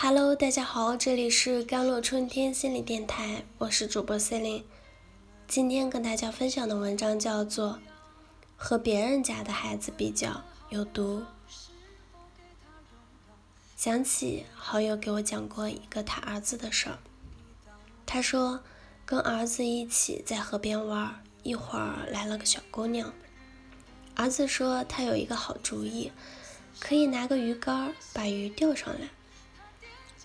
Hello，大家好，这里是甘露春天心理电台，我是主播 Celine。今天跟大家分享的文章叫做《和别人家的孩子比较有毒》。想起好友给我讲过一个他儿子的事儿，他说跟儿子一起在河边玩，一会儿来了个小姑娘，儿子说他有一个好主意，可以拿个鱼竿把鱼钓上来。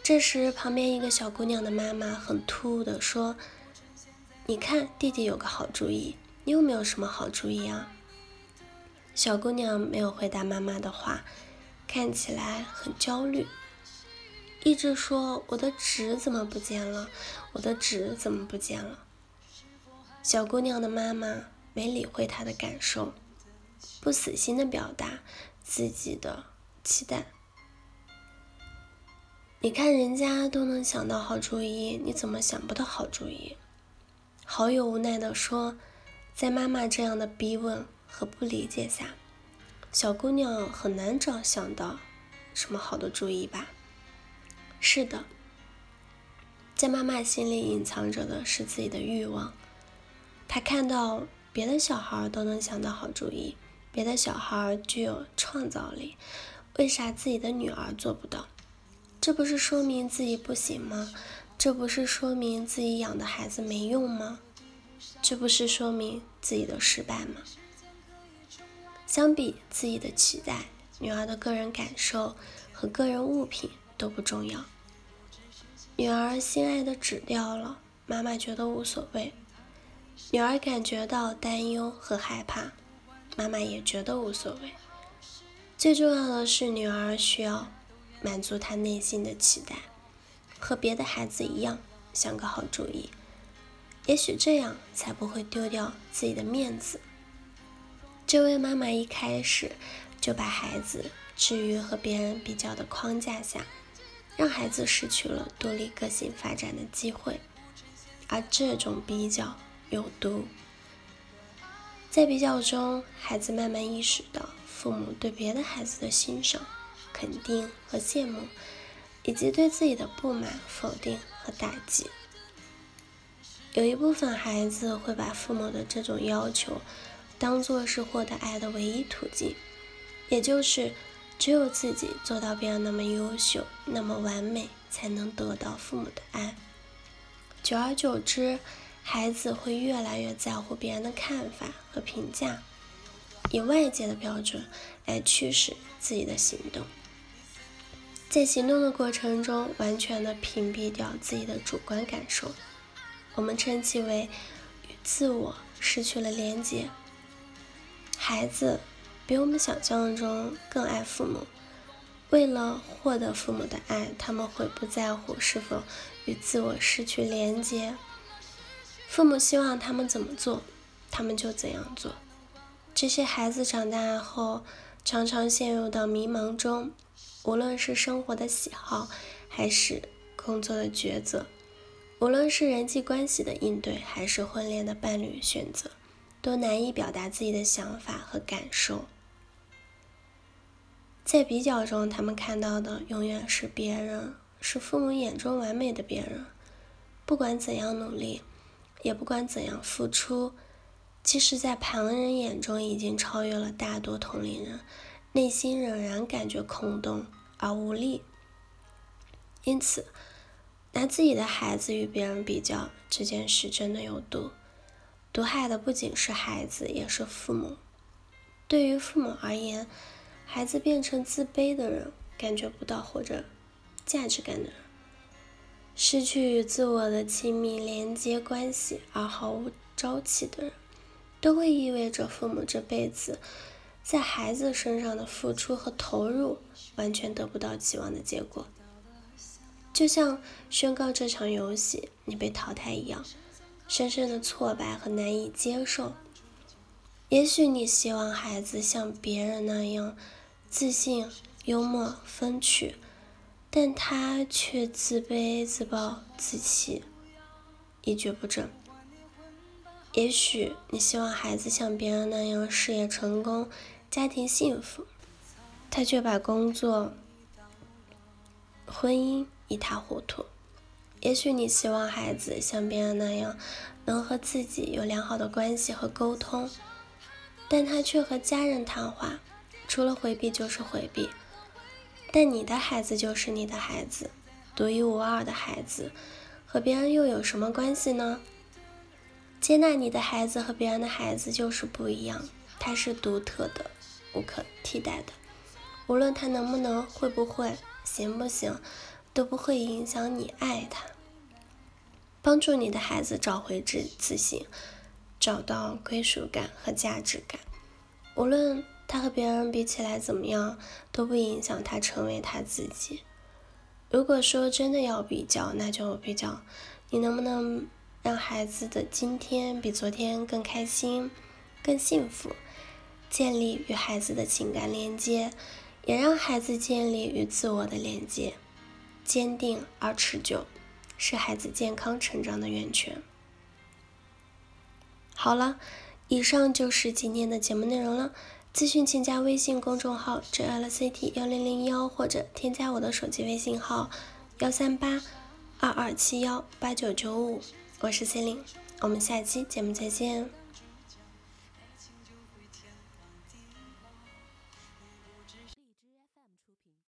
这时，旁边一个小姑娘的妈妈很突兀地说：“你看，弟弟有个好主意，你有没有什么好主意啊？”小姑娘没有回答妈妈的话，看起来很焦虑，一直说：“我的纸怎么不见了？我的纸怎么不见了？”小姑娘的妈妈没理会她的感受，不死心的表达自己的期待。你看人家都能想到好主意，你怎么想不到好主意？好友无奈地说：“在妈妈这样的逼问和不理解下，小姑娘很难找想到什么好的主意吧？”是的，在妈妈心里隐藏着的是自己的欲望。她看到别的小孩都能想到好主意，别的小孩具有创造力，为啥自己的女儿做不到？这不是说明自己不行吗？这不是说明自己养的孩子没用吗？这不是说明自己的失败吗？相比自己的期待，女儿的个人感受和个人物品都不重要。女儿心爱的纸掉了，妈妈觉得无所谓；女儿感觉到担忧和害怕，妈妈也觉得无所谓。最重要的是，女儿需要。满足他内心的期待，和别的孩子一样，想个好主意，也许这样才不会丢掉自己的面子。这位妈妈一开始就把孩子置于和别人比较的框架下，让孩子失去了独立个性发展的机会，而这种比较有毒。在比较中，孩子慢慢意识到父母对别的孩子的欣赏。肯定和羡慕，以及对自己的不满、否定和打击。有一部分孩子会把父母的这种要求当做是获得爱的唯一途径，也就是只有自己做到别人那么优秀、那么完美，才能得到父母的爱。久而久之，孩子会越来越在乎别人的看法和评价，以外界的标准来驱使自己的行动。在行动的过程中，完全的屏蔽掉自己的主观感受，我们称其为与自我失去了连接。孩子比我们想象中更爱父母，为了获得父母的爱，他们会不在乎是否与自我失去连接。父母希望他们怎么做，他们就怎样做。这些孩子长大后，常常陷入到迷茫中。无论是生活的喜好，还是工作的抉择，无论是人际关系的应对，还是婚恋的伴侣选择，都难以表达自己的想法和感受。在比较中，他们看到的永远是别人，是父母眼中完美的别人。不管怎样努力，也不管怎样付出，即使在旁人眼中已经超越了大多同龄人。内心仍然感觉空洞而无力，因此，拿自己的孩子与别人比较这件事真的有毒，毒害的不仅是孩子，也是父母。对于父母而言，孩子变成自卑的人，感觉不到或者价值感的人，失去与自我的亲密连接关系而毫无朝气的人，都会意味着父母这辈子。在孩子身上的付出和投入完全得不到期望的结果，就像宣告这场游戏你被淘汰一样，深深的挫败和难以接受。也许你希望孩子像别人那样自信、幽默、风趣，但他却自卑、自暴自弃，一蹶不振。也许你希望孩子像别人那样事业成功。家庭幸福，他却把工作、婚姻一塌糊涂。也许你希望孩子像别人那样，能和自己有良好的关系和沟通，但他却和家人谈话，除了回避就是回避。但你的孩子就是你的孩子，独一无二的孩子，和别人又有什么关系呢？接纳你的孩子和别人的孩子就是不一样，他是独特的，无可替代的。无论他能不能、会不会、行不行，都不会影响你爱他。帮助你的孩子找回自自信，找到归属感和价值感。无论他和别人比起来怎么样，都不影响他成为他自己。如果说真的要比较，那就比较你能不能让孩子的今天比昨天更开心、更幸福，建立与孩子的情感连接。也让孩子建立与自我的连接，坚定而持久，是孩子健康成长的源泉。好了，以上就是今天的节目内容了。咨询请加微信公众号 “jlct 幺零零幺”或者添加我的手机微信号幺三八二二七幺八九九五，我是 C 琳，我们下期节目再见。